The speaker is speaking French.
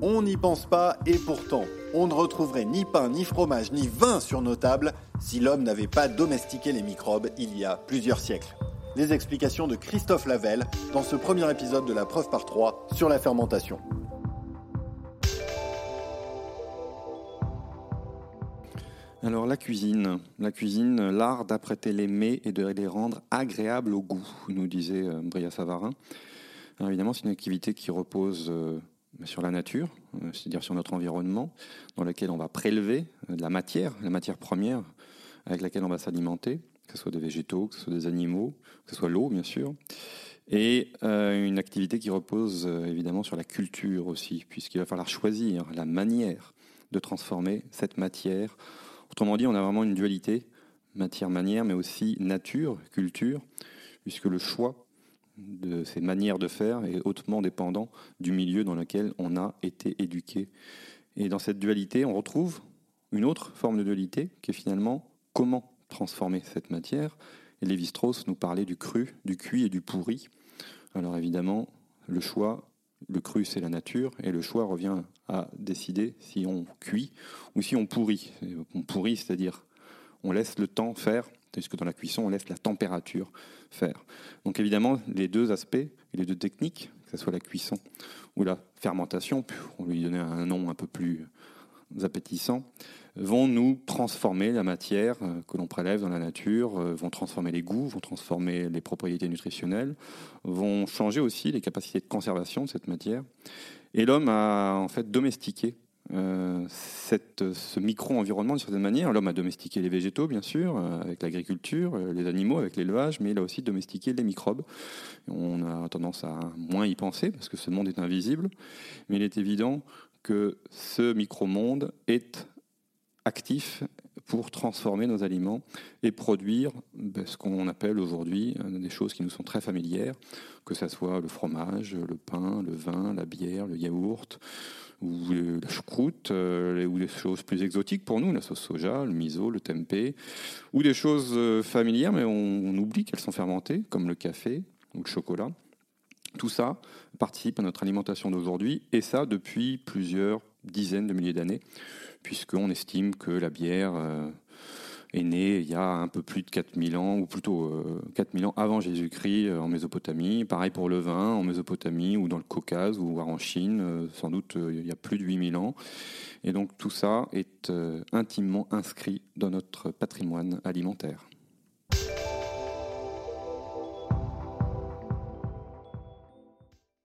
On n'y pense pas et pourtant, on ne retrouverait ni pain, ni fromage, ni vin sur nos tables si l'homme n'avait pas domestiqué les microbes il y a plusieurs siècles. Les explications de Christophe Lavelle dans ce premier épisode de la preuve par 3 sur la fermentation. Alors la cuisine, la cuisine, l'art d'apprêter les mets et de les rendre agréables au goût, nous disait euh, Bria Savarin. Alors évidemment, c'est une activité qui repose euh, sur la nature, euh, c'est-à-dire sur notre environnement, dans lequel on va prélever de la matière, la matière première avec laquelle on va s'alimenter, que ce soit des végétaux, que ce soit des animaux, que ce soit l'eau, bien sûr. Et une activité qui repose évidemment sur la culture aussi, puisqu'il va falloir choisir la manière de transformer cette matière Autrement dit, on a vraiment une dualité matière-manière, mais aussi nature-culture, puisque le choix de ces manières de faire est hautement dépendant du milieu dans lequel on a été éduqué. Et dans cette dualité, on retrouve une autre forme de dualité qui est finalement comment transformer cette matière. Et Lévi-Strauss nous parlait du cru, du cuit et du pourri. Alors évidemment, le choix, le cru c'est la nature, et le choix revient à décider si on cuit ou si on pourrit. On pourrit, c'est-à-dire on laisse le temps faire, puisque dans la cuisson, on laisse la température faire. Donc évidemment, les deux aspects, les deux techniques, que ce soit la cuisson ou la fermentation, on lui donner un nom un peu plus appétissant, vont nous transformer la matière euh, que l'on prélève dans la nature, euh, vont transformer les goûts, vont transformer les propriétés nutritionnelles, vont changer aussi les capacités de conservation de cette matière. Et l'homme a en fait domestiqué euh, ce micro-environnement d'une certaine manière. L'homme a domestiqué les végétaux, bien sûr, euh, avec l'agriculture, euh, les animaux, avec l'élevage, mais il a aussi domestiqué les microbes. On a tendance à moins y penser parce que ce monde est invisible, mais il est évident que ce micro-monde est actif pour transformer nos aliments et produire ben, ce qu'on appelle aujourd'hui euh, des choses qui nous sont très familières, que ce soit le fromage, le pain, le vin, la bière, le yaourt, ou la choucroute, euh, ou des choses plus exotiques pour nous, la sauce soja, le miso, le tempeh, ou des choses euh, familières, mais on, on oublie qu'elles sont fermentées, comme le café ou le chocolat. Tout ça participe à notre alimentation d'aujourd'hui, et ça depuis plusieurs dizaines de milliers d'années puisqu'on estime que la bière euh, est née il y a un peu plus de 4000 ans, ou plutôt 4000 euh, ans avant Jésus-Christ euh, en Mésopotamie. Pareil pour le vin en Mésopotamie ou dans le Caucase ou en Chine, sans doute il y a plus de 8000 ans. Et donc tout ça est intimement inscrit dans notre patrimoine alimentaire.